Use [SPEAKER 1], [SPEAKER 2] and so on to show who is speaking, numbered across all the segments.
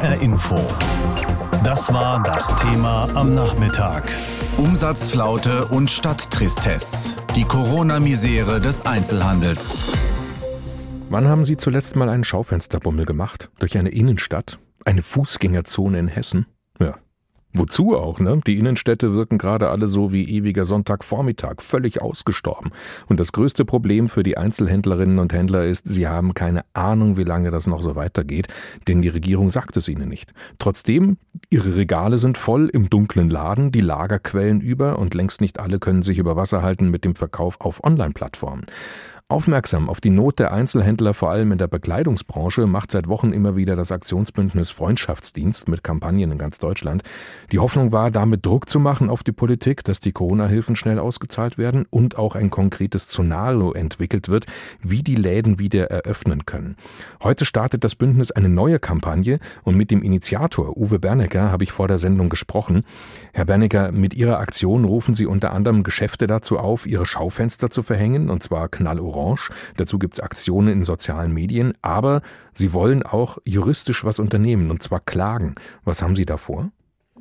[SPEAKER 1] HR Info. Das war das Thema am Nachmittag.
[SPEAKER 2] Umsatzflaute und Stadttristesse. Die Corona-Misere des Einzelhandels.
[SPEAKER 3] Wann haben Sie zuletzt mal einen Schaufensterbummel gemacht? Durch eine Innenstadt? Eine Fußgängerzone in Hessen? Wozu auch, ne? Die Innenstädte wirken gerade alle so wie ewiger Sonntagvormittag, völlig ausgestorben. Und das größte Problem für die Einzelhändlerinnen und Händler ist, sie haben keine Ahnung, wie lange das noch so weitergeht, denn die Regierung sagt es ihnen nicht. Trotzdem, ihre Regale sind voll im dunklen Laden, die Lager quellen über und längst nicht alle können sich über Wasser halten mit dem Verkauf auf Online-Plattformen. Aufmerksam auf die Not der Einzelhändler, vor allem in der Bekleidungsbranche, macht seit Wochen immer wieder das Aktionsbündnis Freundschaftsdienst mit Kampagnen in ganz Deutschland. Die Hoffnung war, damit Druck zu machen auf die Politik, dass die Corona-Hilfen schnell ausgezahlt werden und auch ein konkretes Szenario entwickelt wird, wie die Läden wieder eröffnen können. Heute startet das Bündnis eine neue Kampagne und mit dem Initiator Uwe Bernecker habe ich vor der Sendung gesprochen. Herr Bernecker, mit Ihrer Aktion rufen Sie unter anderem Geschäfte dazu auf, ihre Schaufenster zu verhängen, und zwar knallorange Orange. Dazu gibt es Aktionen in sozialen Medien, aber Sie wollen auch juristisch was unternehmen, und zwar klagen. Was haben Sie da vor?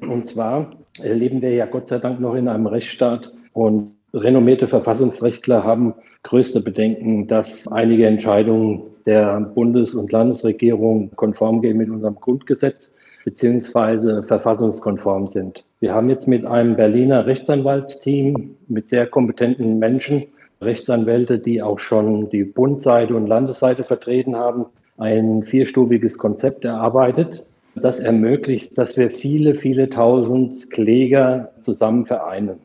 [SPEAKER 4] Und zwar leben wir ja Gott sei Dank noch in einem Rechtsstaat und renommierte Verfassungsrechtler haben größte Bedenken, dass einige Entscheidungen der Bundes- und Landesregierung konform gehen mit unserem Grundgesetz beziehungsweise verfassungskonform sind. Wir haben jetzt mit einem Berliner Rechtsanwaltsteam mit sehr kompetenten Menschen Rechtsanwälte, die auch schon die Bundseite und Landesseite vertreten haben, ein vierstufiges Konzept erarbeitet, das ermöglicht, dass wir viele, viele tausend Kläger zusammen vereinen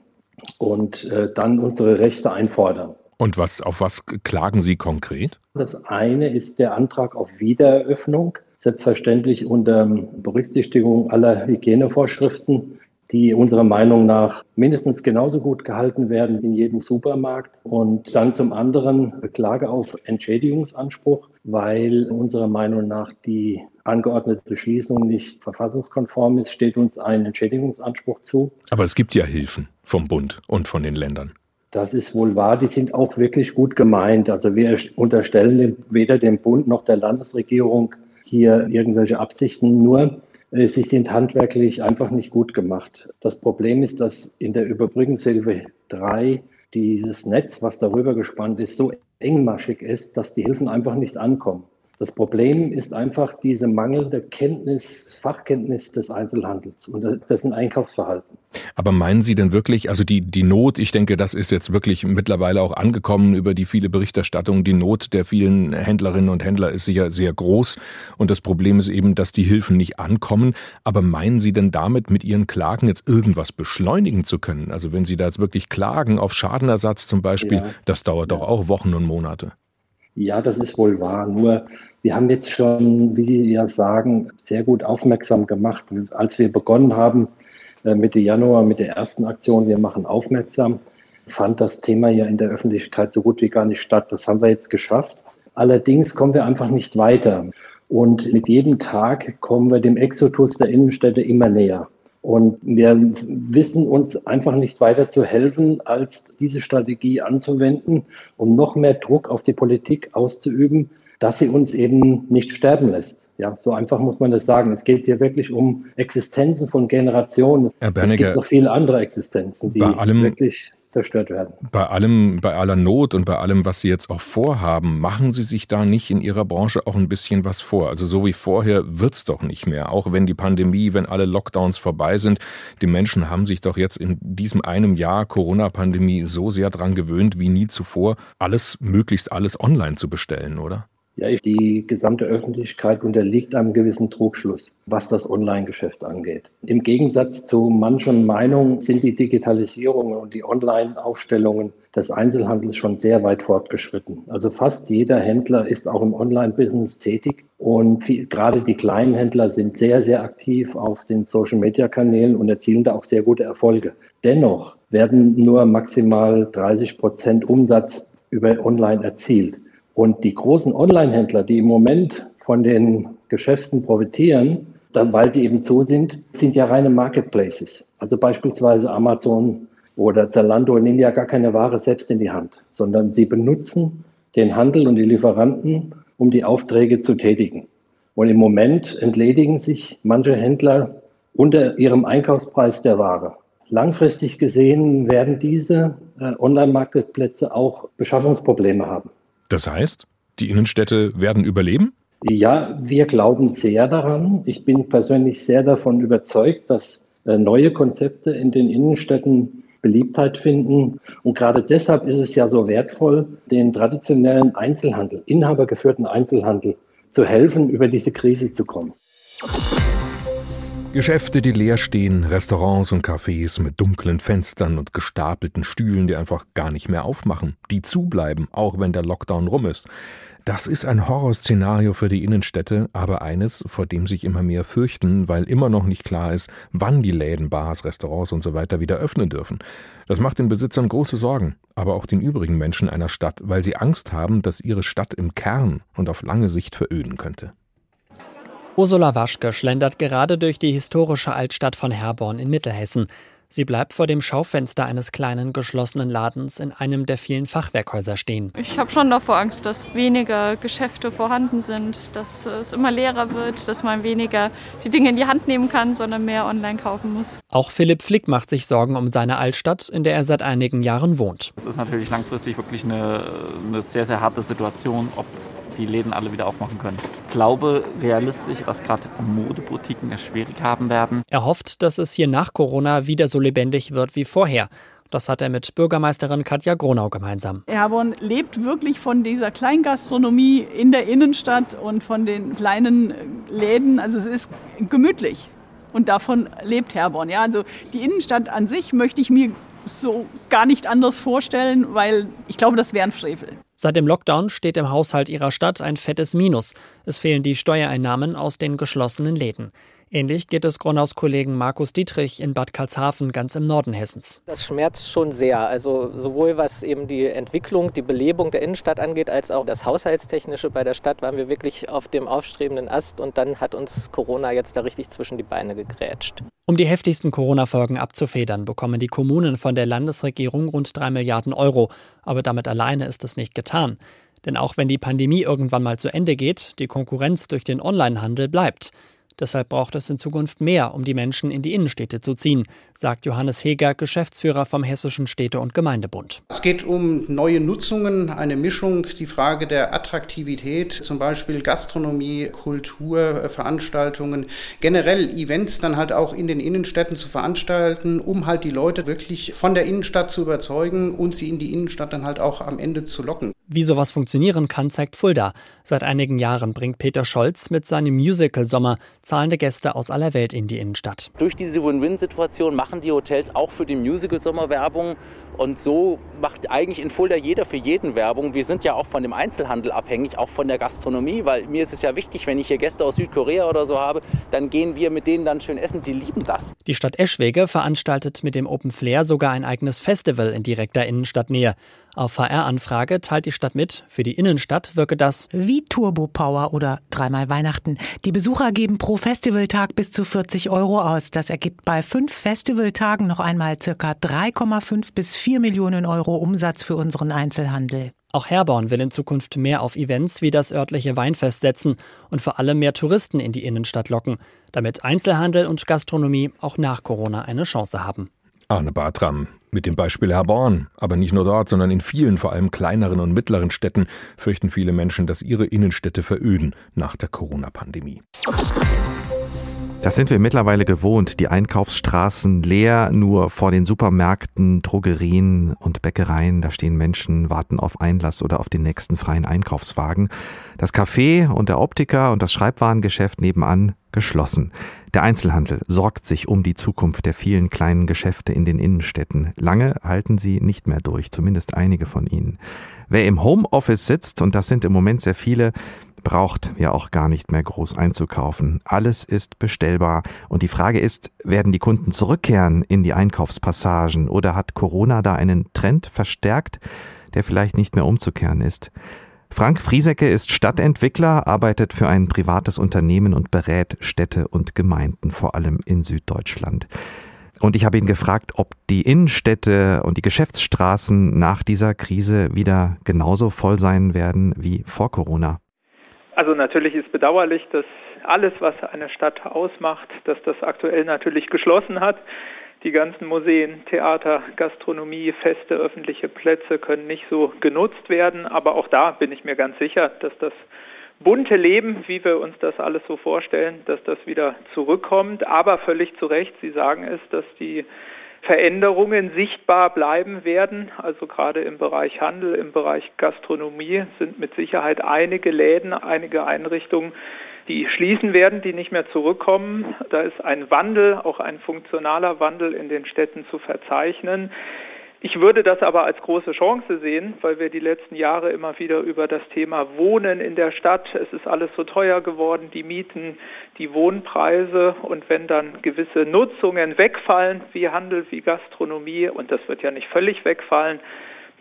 [SPEAKER 4] und äh, dann unsere Rechte einfordern.
[SPEAKER 3] Und was, auf was klagen Sie konkret?
[SPEAKER 4] Das eine ist der Antrag auf Wiedereröffnung, selbstverständlich unter Berücksichtigung aller Hygienevorschriften die unserer Meinung nach mindestens genauso gut gehalten werden wie in jedem Supermarkt. Und dann zum anderen Klage auf Entschädigungsanspruch, weil unserer Meinung nach die angeordnete Schließung nicht verfassungskonform ist, steht uns ein Entschädigungsanspruch zu.
[SPEAKER 3] Aber es gibt ja Hilfen vom Bund und von den Ländern.
[SPEAKER 4] Das ist wohl wahr. Die sind auch wirklich gut gemeint. Also wir unterstellen weder dem Bund noch der Landesregierung hier irgendwelche Absichten. Nur äh, sie sind handwerklich einfach nicht gut gemacht. Das Problem ist, dass in der Überbrückungshilfe 3 dieses Netz, was darüber gespannt ist, so engmaschig ist, dass die Hilfen einfach nicht ankommen. Das Problem ist einfach diese mangelnde Kenntnis, Fachkenntnis des Einzelhandels und dessen Einkaufsverhalten.
[SPEAKER 3] Aber meinen Sie denn wirklich, also die, die Not, ich denke, das ist jetzt wirklich mittlerweile auch angekommen über die viele Berichterstattung. Die Not der vielen Händlerinnen und Händler ist sicher sehr groß. Und das Problem ist eben, dass die Hilfen nicht ankommen. Aber meinen Sie denn damit mit Ihren Klagen jetzt irgendwas beschleunigen zu können? Also wenn Sie da jetzt wirklich klagen auf Schadenersatz zum Beispiel, ja. das dauert ja. doch auch Wochen und Monate.
[SPEAKER 4] Ja, das ist wohl wahr. Nur wir haben jetzt schon, wie Sie ja sagen, sehr gut aufmerksam gemacht. Als wir begonnen haben, äh, Mitte Januar mit der ersten Aktion, wir machen aufmerksam, fand das Thema ja in der Öffentlichkeit so gut wie gar nicht statt. Das haben wir jetzt geschafft. Allerdings kommen wir einfach nicht weiter. Und mit jedem Tag kommen wir dem Exodus der Innenstädte immer näher. Und wir wissen uns einfach nicht weiter zu helfen, als diese Strategie anzuwenden, um noch mehr Druck auf die Politik auszuüben, dass sie uns eben nicht sterben lässt. Ja, so einfach muss man das sagen. Es geht hier wirklich um Existenzen von Generationen.
[SPEAKER 3] Herr Berniger, es
[SPEAKER 4] gibt noch viele andere Existenzen, die wirklich zerstört werden.
[SPEAKER 3] Bei allem, bei aller Not und bei allem, was Sie jetzt auch vorhaben, machen Sie sich da nicht in Ihrer Branche auch ein bisschen was vor? Also so wie vorher wird's doch nicht mehr. Auch wenn die Pandemie, wenn alle Lockdowns vorbei sind, die Menschen haben sich doch jetzt in diesem einem Jahr Corona-Pandemie so sehr dran gewöhnt wie nie zuvor, alles, möglichst alles online zu bestellen, oder?
[SPEAKER 4] Ja, die gesamte Öffentlichkeit unterliegt einem gewissen Trugschluss, was das Online-Geschäft angeht. Im Gegensatz zu manchen Meinungen sind die Digitalisierungen und die Online-Aufstellungen des Einzelhandels schon sehr weit fortgeschritten. Also fast jeder Händler ist auch im Online-Business tätig und viel, gerade die kleinen Händler sind sehr, sehr aktiv auf den Social-Media-Kanälen und erzielen da auch sehr gute Erfolge. Dennoch werden nur maximal 30 Prozent Umsatz über Online erzielt. Und die großen Online-Händler, die im Moment von den Geschäften profitieren, dann, weil sie eben so sind, sind ja reine Marketplaces. Also beispielsweise Amazon oder Zalando nehmen ja gar keine Ware selbst in die Hand, sondern sie benutzen den Handel und die Lieferanten, um die Aufträge zu tätigen. Und im Moment entledigen sich manche Händler unter ihrem Einkaufspreis der Ware. Langfristig gesehen werden diese äh, Online-Marktplätze auch Beschaffungsprobleme haben.
[SPEAKER 3] Das heißt, die Innenstädte werden überleben?
[SPEAKER 4] Ja, wir glauben sehr daran. Ich bin persönlich sehr davon überzeugt, dass äh, neue Konzepte in den Innenstädten Beliebtheit finden. Und gerade deshalb ist es ja so wertvoll, den traditionellen Einzelhandel, inhabergeführten Einzelhandel zu helfen, über diese Krise zu kommen.
[SPEAKER 3] Geschäfte, die leer stehen, Restaurants und Cafés mit dunklen Fenstern und gestapelten Stühlen, die einfach gar nicht mehr aufmachen, die zubleiben, auch wenn der Lockdown rum ist. Das ist ein Horrorszenario für die Innenstädte, aber eines, vor dem sich immer mehr fürchten, weil immer noch nicht klar ist, wann die Läden, Bars, Restaurants und so weiter wieder öffnen dürfen. Das macht den Besitzern große Sorgen, aber auch den übrigen Menschen einer Stadt, weil sie Angst haben, dass ihre Stadt im Kern und auf lange Sicht veröden könnte.
[SPEAKER 5] Ursula Waschke schlendert gerade durch die historische Altstadt von Herborn in Mittelhessen. Sie bleibt vor dem Schaufenster eines kleinen geschlossenen Ladens in einem der vielen Fachwerkhäuser stehen.
[SPEAKER 6] Ich habe schon davor Angst, dass weniger Geschäfte vorhanden sind, dass es immer leerer wird, dass man weniger die Dinge in die Hand nehmen kann, sondern mehr online kaufen muss.
[SPEAKER 5] Auch Philipp Flick macht sich Sorgen um seine Altstadt, in der er seit einigen Jahren wohnt.
[SPEAKER 7] Es ist natürlich langfristig wirklich eine, eine sehr, sehr harte Situation, ob die Läden alle wieder aufmachen können. Ich glaube realistisch, dass gerade Modeboutiquen es schwierig haben werden.
[SPEAKER 5] Er hofft, dass es hier nach Corona wieder so lebendig wird wie vorher. Das hat er mit Bürgermeisterin Katja Gronau gemeinsam.
[SPEAKER 8] Herborn lebt wirklich von dieser Kleingastronomie in der Innenstadt und von den kleinen Läden. Also es ist gemütlich und davon lebt Herborn. Ja, also die Innenstadt an sich möchte ich mir so gar nicht anders vorstellen, weil ich glaube, das wäre ein Frevel.
[SPEAKER 5] Seit dem Lockdown steht im Haushalt ihrer Stadt ein fettes Minus. Es fehlen die Steuereinnahmen aus den geschlossenen Läden. Ähnlich geht es Gronaus Kollegen Markus Dietrich in Bad Karlshafen ganz im Norden Hessens.
[SPEAKER 9] Das schmerzt schon sehr. Also sowohl was eben die Entwicklung, die Belebung der Innenstadt angeht, als auch das Haushaltstechnische bei der Stadt waren wir wirklich auf dem aufstrebenden Ast und dann hat uns Corona jetzt da richtig zwischen die Beine gegrätscht.
[SPEAKER 5] Um die heftigsten Corona-Folgen abzufedern, bekommen die Kommunen von der Landesregierung rund drei Milliarden Euro. Aber damit alleine ist es nicht getan. Denn auch wenn die Pandemie irgendwann mal zu Ende geht, die Konkurrenz durch den Onlinehandel bleibt. Deshalb braucht es in Zukunft mehr, um die Menschen in die Innenstädte zu ziehen, sagt Johannes Heger, Geschäftsführer vom Hessischen Städte- und Gemeindebund.
[SPEAKER 10] Es geht um neue Nutzungen, eine Mischung, die Frage der Attraktivität, zum Beispiel Gastronomie, Kultur, Veranstaltungen, generell Events dann halt auch in den Innenstädten zu veranstalten, um halt die Leute wirklich von der Innenstadt zu überzeugen und sie in die Innenstadt dann halt auch am Ende zu locken.
[SPEAKER 5] Wie sowas funktionieren kann, zeigt Fulda. Seit einigen Jahren bringt Peter Scholz mit seinem Musical Sommer zahlende Gäste aus aller Welt in die Innenstadt.
[SPEAKER 11] Durch diese Win-Win-Situation machen die Hotels auch für den Musical Sommer Werbung und so macht eigentlich in Fulda jeder für jeden Werbung. Wir sind ja auch von dem Einzelhandel abhängig, auch von der Gastronomie, weil mir ist es ja wichtig, wenn ich hier Gäste aus Südkorea oder so habe, dann gehen wir mit denen dann schön essen. Die lieben das.
[SPEAKER 5] Die Stadt Eschwege veranstaltet mit dem Open Flair sogar ein eigenes Festival in direkter Innenstadtnähe. Auf HR-Anfrage teilt die Stadt mit, für die Innenstadt wirke das
[SPEAKER 12] wie Turbo Power oder dreimal Weihnachten. Die Besucher geben pro Festivaltag bis zu 40 Euro aus. Das ergibt bei fünf Festivaltagen noch einmal circa 3,5 bis 4 Millionen Euro Umsatz für unseren Einzelhandel.
[SPEAKER 5] Auch Herborn will in Zukunft mehr auf Events wie das örtliche Weinfest setzen und vor allem mehr Touristen in die Innenstadt locken, damit Einzelhandel und Gastronomie auch nach Corona eine Chance haben.
[SPEAKER 3] Arne Bartram mit dem Beispiel Herborn. Aber nicht nur dort, sondern in vielen, vor allem kleineren und mittleren Städten fürchten viele Menschen, dass ihre Innenstädte veröden nach der Corona-Pandemie.
[SPEAKER 13] Das sind wir mittlerweile gewohnt. Die Einkaufsstraßen leer, nur vor den Supermärkten, Drogerien und Bäckereien. Da stehen Menschen, warten auf Einlass oder auf den nächsten freien Einkaufswagen. Das Café und der Optiker und das Schreibwarengeschäft nebenan geschlossen. Der Einzelhandel sorgt sich um die Zukunft der vielen kleinen Geschäfte in den Innenstädten. Lange halten sie nicht mehr durch, zumindest einige von ihnen. Wer im Homeoffice sitzt, und das sind im Moment sehr viele, braucht ja auch gar nicht mehr groß einzukaufen. Alles ist bestellbar. Und die Frage ist, werden die Kunden zurückkehren in die Einkaufspassagen oder hat Corona da einen Trend verstärkt, der vielleicht nicht mehr umzukehren ist? Frank Friesecke ist Stadtentwickler, arbeitet für ein privates Unternehmen und berät Städte und Gemeinden, vor allem in Süddeutschland. Und ich habe ihn gefragt, ob die Innenstädte und die Geschäftsstraßen nach dieser Krise wieder genauso voll sein werden wie vor Corona.
[SPEAKER 14] Also natürlich ist bedauerlich, dass alles, was eine Stadt ausmacht, dass das aktuell natürlich geschlossen hat. Die ganzen Museen, Theater, Gastronomie, feste öffentliche Plätze können nicht so genutzt werden. Aber auch da bin ich mir ganz sicher, dass das bunte Leben, wie wir uns das alles so vorstellen, dass das wieder zurückkommt. Aber völlig zu Recht, Sie sagen es, dass die Veränderungen sichtbar bleiben werden. Also gerade im Bereich Handel, im Bereich Gastronomie sind mit Sicherheit einige Läden, einige Einrichtungen, die schließen werden, die nicht mehr zurückkommen. Da ist ein Wandel, auch ein funktionaler Wandel in den Städten zu verzeichnen. Ich würde das aber als große Chance sehen, weil wir die letzten Jahre immer wieder über das Thema Wohnen in der Stadt, es ist alles so teuer geworden, die Mieten, die Wohnpreise und wenn dann gewisse Nutzungen wegfallen, wie Handel, wie Gastronomie, und das wird ja nicht völlig wegfallen,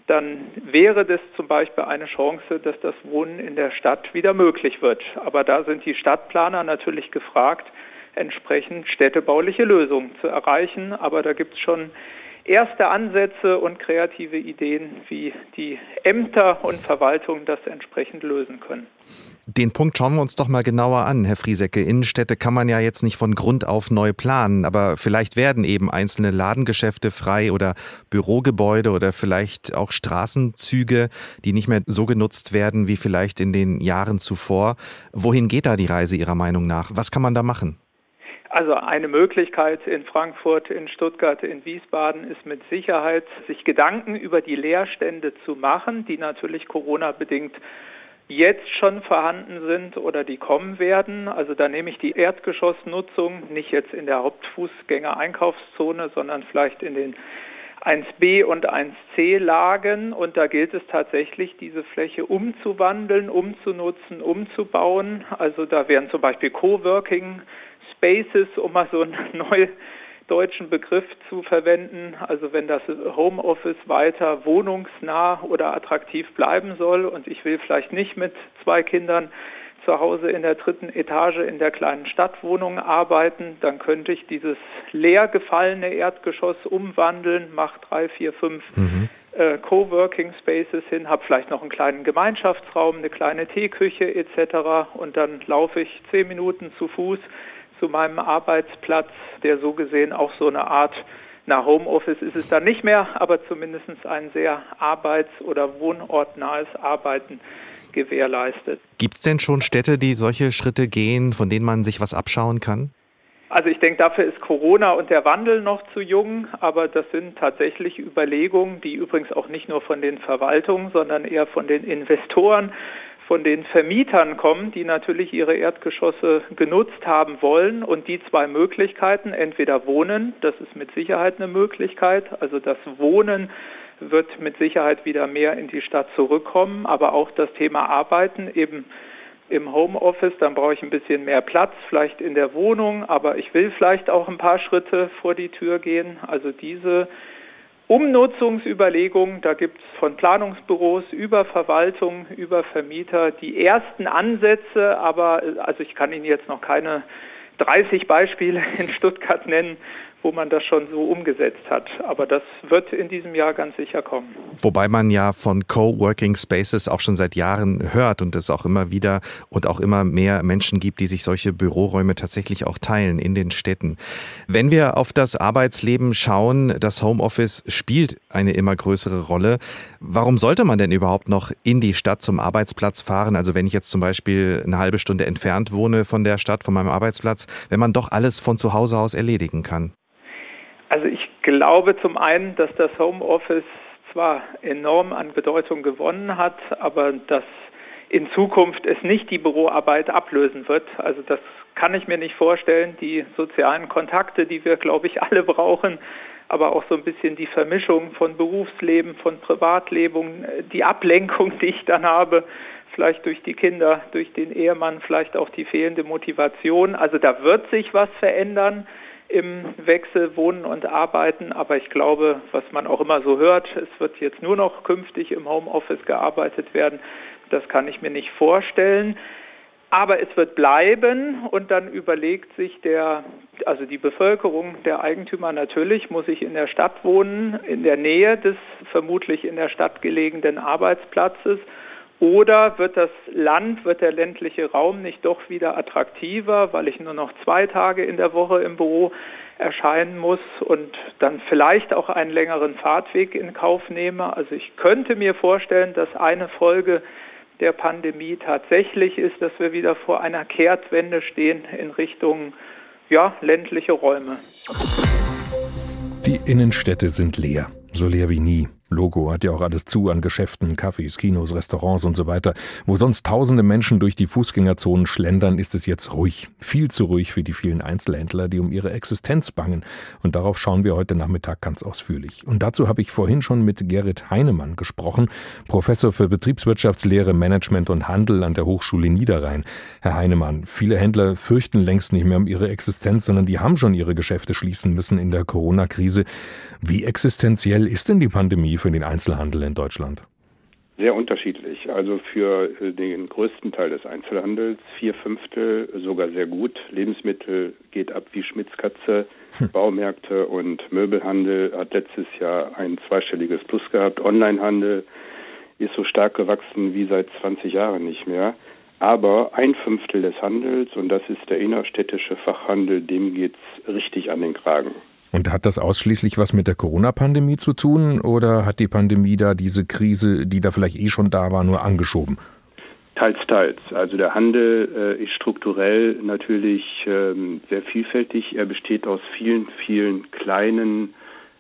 [SPEAKER 14] dann wäre das zum Beispiel eine Chance, dass das Wohnen in der Stadt wieder möglich wird. Aber da sind die Stadtplaner natürlich gefragt, entsprechend städtebauliche Lösungen zu erreichen. Aber da gibt es schon erste Ansätze und kreative Ideen, wie die Ämter und Verwaltungen das entsprechend lösen können.
[SPEAKER 13] Den Punkt schauen wir uns doch mal genauer an, Herr Friesecke. Innenstädte kann man ja jetzt nicht von Grund auf neu planen, aber vielleicht werden eben einzelne Ladengeschäfte frei oder Bürogebäude oder vielleicht auch Straßenzüge, die nicht mehr so genutzt werden wie vielleicht in den Jahren zuvor. Wohin geht da die Reise Ihrer Meinung nach? Was kann man da machen?
[SPEAKER 14] Also eine Möglichkeit in Frankfurt, in Stuttgart, in Wiesbaden ist mit Sicherheit, sich Gedanken über die Leerstände zu machen, die natürlich Corona-bedingt jetzt schon vorhanden sind oder die kommen werden. Also da nehme ich die Erdgeschossnutzung nicht jetzt in der Hauptfußgänger-Einkaufszone, sondern vielleicht in den 1b und 1c Lagen und da gilt es tatsächlich, diese Fläche umzuwandeln, umzunutzen, umzubauen. Also da wären zum Beispiel Coworking Spaces, um mal so einen neudeutschen Begriff zu verwenden. Also wenn das Homeoffice weiter wohnungsnah oder attraktiv bleiben soll und ich will vielleicht nicht mit zwei Kindern zu Hause in der dritten Etage in der kleinen Stadtwohnung arbeiten, dann könnte ich dieses leer gefallene Erdgeschoss umwandeln, mache drei, vier, fünf mhm. äh, Coworking Spaces hin, habe vielleicht noch einen kleinen Gemeinschaftsraum, eine kleine Teeküche etc. Und dann laufe ich zehn Minuten zu Fuß zu meinem Arbeitsplatz, der so gesehen auch so eine Art na, Homeoffice ist es dann nicht mehr, aber zumindest ein sehr arbeits- oder wohnortnahes Arbeiten gewährleistet.
[SPEAKER 13] Gibt es denn schon Städte, die solche Schritte gehen, von denen man sich was abschauen kann?
[SPEAKER 14] Also ich denke, dafür ist Corona und der Wandel noch zu jung, aber das sind tatsächlich Überlegungen, die übrigens auch nicht nur von den Verwaltungen, sondern eher von den Investoren von den Vermietern kommen, die natürlich ihre Erdgeschosse genutzt haben wollen. Und die zwei Möglichkeiten, entweder Wohnen, das ist mit Sicherheit eine Möglichkeit, also das Wohnen wird mit Sicherheit wieder mehr in die Stadt zurückkommen, aber auch das Thema Arbeiten eben im Homeoffice, dann brauche ich ein bisschen mehr Platz, vielleicht in der Wohnung, aber ich will vielleicht auch ein paar Schritte vor die Tür gehen. Also diese Umnutzungsüberlegungen, da gibt es von Planungsbüros über Verwaltung, über Vermieter die ersten Ansätze, aber also ich kann Ihnen jetzt noch keine 30 Beispiele in Stuttgart nennen, wo man das schon so umgesetzt hat. Aber das wird in diesem Jahr ganz sicher kommen.
[SPEAKER 13] Wobei man ja von Coworking Spaces auch schon seit Jahren hört und es auch immer wieder und auch immer mehr Menschen gibt, die sich solche Büroräume tatsächlich auch teilen in den Städten. Wenn wir auf das Arbeitsleben schauen, das Homeoffice spielt eine immer größere Rolle. Warum sollte man denn überhaupt noch in die Stadt zum Arbeitsplatz fahren? Also wenn ich jetzt zum Beispiel eine halbe Stunde entfernt wohne von der Stadt, von meinem Arbeitsplatz, wenn man doch alles von zu Hause aus erledigen kann.
[SPEAKER 14] Also ich glaube zum einen, dass das Homeoffice zwar enorm an Bedeutung gewonnen hat, aber dass in Zukunft es nicht die Büroarbeit ablösen wird. Also das kann ich mir nicht vorstellen. Die sozialen Kontakte, die wir, glaube ich, alle brauchen, aber auch so ein bisschen die Vermischung von Berufsleben, von Privatleben, die Ablenkung, die ich dann habe, vielleicht durch die Kinder, durch den Ehemann, vielleicht auch die fehlende Motivation. Also da wird sich was verändern im Wechsel Wohnen und Arbeiten. Aber ich glaube, was man auch immer so hört, es wird jetzt nur noch künftig im Homeoffice gearbeitet werden. Das kann ich mir nicht vorstellen. Aber es wird bleiben und dann überlegt sich der, also die Bevölkerung, der Eigentümer natürlich, muss ich in der Stadt wohnen, in der Nähe des vermutlich in der Stadt gelegenen Arbeitsplatzes Oder wird das Land, wird der ländliche Raum nicht doch wieder attraktiver, weil ich nur noch zwei Tage in der Woche im Büro erscheinen muss und dann vielleicht auch einen längeren Fahrtweg in Kauf nehme? Also ich könnte mir vorstellen, dass eine Folge der Pandemie tatsächlich ist, dass wir wieder vor einer Kehrtwende stehen in Richtung ja, ländliche Räume.
[SPEAKER 3] Die Innenstädte sind leer, so leer wie nie. Logo hat ja auch alles zu an Geschäften, Cafés, Kinos, Restaurants und so weiter. Wo sonst tausende Menschen durch die Fußgängerzonen schlendern, ist es jetzt ruhig. Viel zu ruhig für die vielen Einzelhändler, die um ihre Existenz bangen. Und darauf schauen wir heute Nachmittag ganz ausführlich. Und dazu habe ich vorhin schon mit Gerrit Heinemann gesprochen, Professor für Betriebswirtschaftslehre, Management und Handel an der Hochschule Niederrhein. Herr Heinemann, viele Händler fürchten längst nicht mehr um ihre Existenz, sondern die haben schon ihre Geschäfte schließen müssen in der Corona-Krise. Wie existenziell ist denn die Pandemie für den Einzelhandel in Deutschland?
[SPEAKER 15] Sehr unterschiedlich. Also für äh, den größten Teil des Einzelhandels, vier Fünftel sogar sehr gut. Lebensmittel geht ab wie Schmitzkatze. Hm. Baumärkte und Möbelhandel hat letztes Jahr ein zweistelliges Plus gehabt. Onlinehandel ist so stark gewachsen wie seit 20 Jahren nicht mehr. Aber ein Fünftel des Handels, und das ist der innerstädtische Fachhandel, dem geht es richtig an den Kragen.
[SPEAKER 3] Und hat das ausschließlich was mit der Corona-Pandemie zu tun oder hat die Pandemie da diese Krise, die da vielleicht eh schon da war, nur angeschoben?
[SPEAKER 15] Teils, teils. Also der Handel äh, ist strukturell natürlich ähm, sehr vielfältig. Er besteht aus vielen, vielen kleinen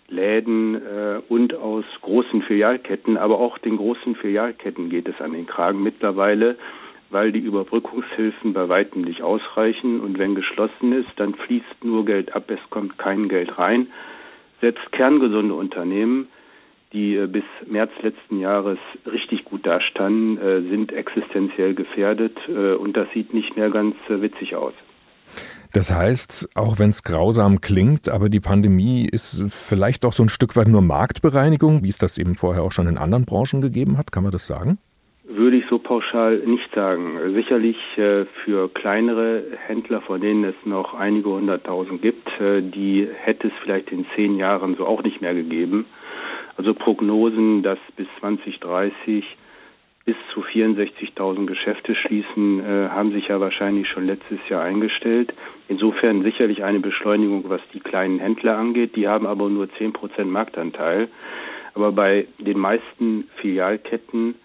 [SPEAKER 15] Läden äh, und aus großen Filialketten, aber auch den großen Filialketten geht es an den Kragen mittlerweile weil die Überbrückungshilfen bei weitem nicht ausreichen. Und wenn geschlossen ist, dann fließt nur Geld ab, es kommt kein Geld rein. Selbst kerngesunde Unternehmen, die äh, bis März letzten Jahres richtig gut dastanden, äh, sind existenziell gefährdet. Äh, und das sieht nicht mehr ganz witzig aus.
[SPEAKER 3] Das heißt, auch wenn es grausam klingt, aber die Pandemie ist vielleicht auch so ein Stück weit nur Marktbereinigung, wie es das eben vorher auch schon in anderen Branchen gegeben hat. Kann man das sagen?
[SPEAKER 15] Würde ich so pauschal nicht sagen. Sicherlich äh, für kleinere Händler, von denen es noch einige hunderttausend gibt, äh, die hätte es vielleicht in zehn Jahren so auch nicht mehr gegeben. Also Prognosen, dass bis 2030 bis zu 64.000 Geschäfte schließen, äh, haben sich ja wahrscheinlich schon letztes Jahr eingestellt. Insofern sicherlich eine Beschleunigung, was die kleinen Händler angeht. Die haben aber nur 10 Prozent Marktanteil. Aber bei den meisten Filialketten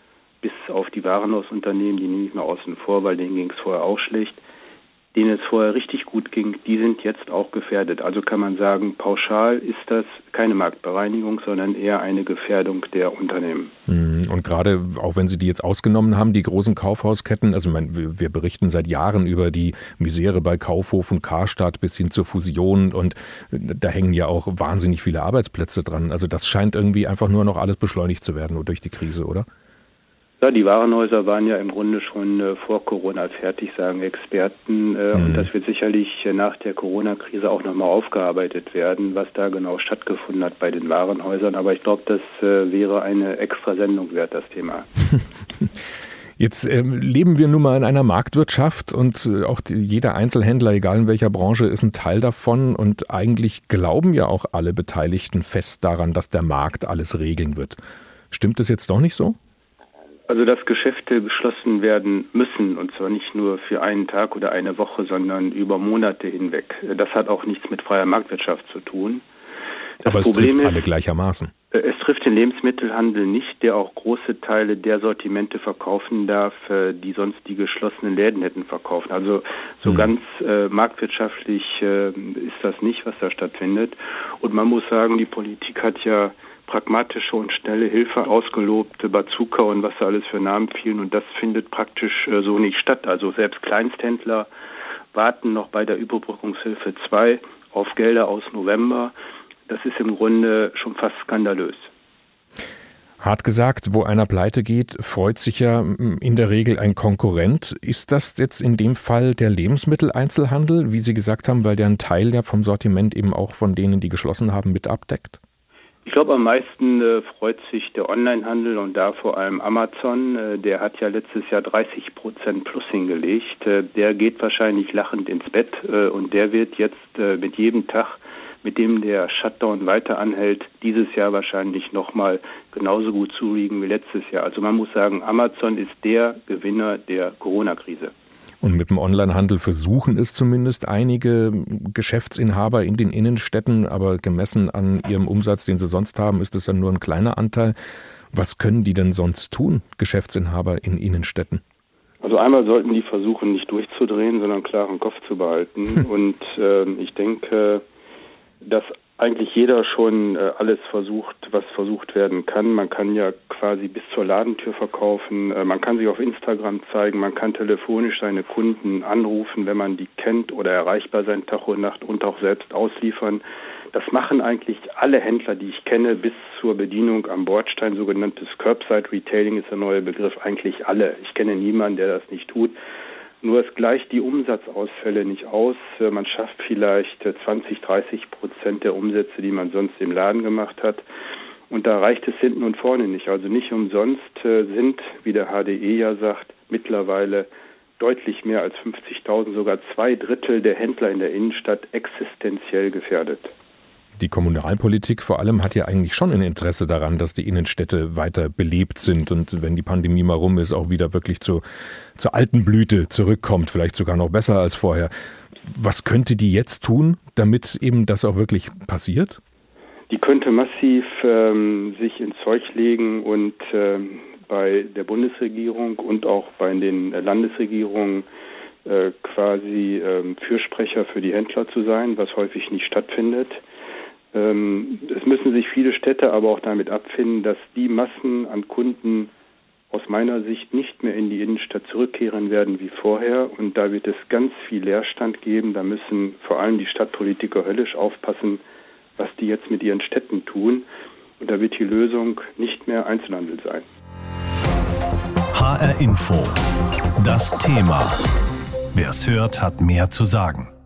[SPEAKER 15] bis auf die Warenhausunternehmen, die nehme ich mal außen vor, weil denen ging es vorher auch schlecht, denen es vorher richtig gut ging, die sind jetzt auch gefährdet. Also kann man sagen, pauschal ist das keine Marktbereinigung, sondern eher eine Gefährdung der Unternehmen.
[SPEAKER 3] Mhm. Und gerade auch wenn Sie die jetzt ausgenommen haben, die großen Kaufhausketten, also wir berichten seit Jahren über die Misere bei Kaufhof und Karstadt bis hin zur Fusion und da hängen ja auch wahnsinnig viele Arbeitsplätze dran. Also das scheint irgendwie einfach nur noch alles beschleunigt zu werden durch die Krise, oder?
[SPEAKER 15] Ja, die Warenhäuser waren ja im Grunde schon äh, vor Corona fertig, sagen Experten. Äh, mhm. Und das wird sicherlich äh, nach der Corona-Krise auch nochmal aufgearbeitet werden, was da genau stattgefunden hat bei den Warenhäusern. Aber ich glaube, das äh, wäre eine extra Sendung wert, das Thema.
[SPEAKER 3] Jetzt ähm, leben wir nun mal in einer Marktwirtschaft und äh, auch die, jeder Einzelhändler, egal in welcher Branche, ist ein Teil davon. Und eigentlich glauben ja auch alle Beteiligten fest daran, dass der Markt alles regeln wird. Stimmt das jetzt doch nicht so?
[SPEAKER 15] Also dass Geschäfte geschlossen werden müssen und zwar nicht nur für einen Tag oder eine Woche, sondern über Monate hinweg. Das hat auch nichts mit freier Marktwirtschaft zu tun.
[SPEAKER 3] Das Aber es Problem trifft ist, alle gleichermaßen.
[SPEAKER 15] Äh, es trifft den Lebensmittelhandel nicht, der auch große Teile der Sortimente verkaufen darf, äh, die sonst die geschlossenen Läden hätten verkaufen. Also so hm. ganz äh, marktwirtschaftlich äh, ist das nicht, was da stattfindet. Und man muss sagen, die Politik hat ja pragmatische und schnelle Hilfe ausgelobt, Bazooka und was da alles für Namen fielen. Und das findet praktisch äh, so nicht statt. Also selbst Kleinsthändler warten noch bei der Überbrückungshilfe 2 auf Gelder aus November. Das ist im Grunde schon fast skandalös.
[SPEAKER 3] Hart gesagt, wo einer pleite geht, freut sich ja in der Regel ein Konkurrent. Ist das jetzt in dem Fall der Lebensmitteleinzelhandel, wie Sie gesagt haben, weil der einen Teil ja vom Sortiment eben auch von denen, die geschlossen haben, mit abdeckt?
[SPEAKER 15] Ich glaube, am meisten äh, freut sich der Onlinehandel und da vor allem Amazon. Äh, der hat ja letztes Jahr 30 Prozent plus hingelegt. Äh, der geht wahrscheinlich lachend ins Bett äh, und der wird jetzt äh, mit jedem Tag mit dem der Shutdown weiter anhält, dieses Jahr wahrscheinlich nochmal genauso gut zuriegen wie letztes Jahr. Also man muss sagen, Amazon ist der Gewinner der Corona-Krise.
[SPEAKER 3] Und mit dem Onlinehandel versuchen es zumindest einige Geschäftsinhaber in den Innenstädten, aber gemessen an ihrem Umsatz, den sie sonst haben, ist es dann nur ein kleiner Anteil. Was können die denn sonst tun, Geschäftsinhaber in Innenstädten?
[SPEAKER 15] Also einmal sollten die versuchen, nicht durchzudrehen, sondern klaren Kopf zu behalten. Und äh, ich denke, dass eigentlich jeder schon äh, alles versucht, was versucht werden kann. Man kann ja quasi bis zur Ladentür verkaufen, äh, man kann sich auf Instagram zeigen, man kann telefonisch seine Kunden anrufen, wenn man die kennt oder erreichbar sein Tag und Nacht und auch selbst ausliefern. Das machen eigentlich alle Händler, die ich kenne, bis zur Bedienung am Bordstein, sogenanntes Curbside Retailing ist der neue Begriff, eigentlich alle. Ich kenne niemanden, der das nicht tut. Nur es gleicht die Umsatzausfälle nicht aus. Äh, man schafft vielleicht 20, äh, 30 Prozent der Umsätze, die man sonst im Laden gemacht hat. Und da reicht es hinten und vorne nicht. Also nicht umsonst äh, sind, wie der HDE ja sagt, mittlerweile deutlich mehr als 50.000, sogar zwei Drittel der Händler in der Innenstadt existenziell gefährdet.
[SPEAKER 3] Die Kommunalpolitik vor allem hat ja eigentlich schon ein Interesse daran, dass die Innenstädte weiter belebt sind und wenn die Pandemie mal rum ist, auch wieder wirklich zu, zur alten Blüte zurückkommt, vielleicht sogar noch besser als vorher. Was könnte die jetzt tun, damit eben das auch wirklich passiert?
[SPEAKER 15] Die könnte massiv ähm, sich ins Zeug legen und ähm, bei der Bundesregierung und auch bei den Landesregierungen äh, quasi ähm, Fürsprecher für die Händler zu sein, was häufig nicht stattfindet. Ähm, es müssen sich viele Städte aber auch damit abfinden, dass die Massen an Kunden aus meiner Sicht nicht mehr in die Innenstadt zurückkehren werden wie vorher. Und da wird es ganz viel Leerstand geben. Da müssen vor allem die Stadtpolitiker höllisch aufpassen, was die jetzt mit ihren Städten tun. Und da wird die Lösung nicht mehr Einzelhandel sein.
[SPEAKER 1] HR Info. Das Thema. Wer es hört, hat mehr zu sagen.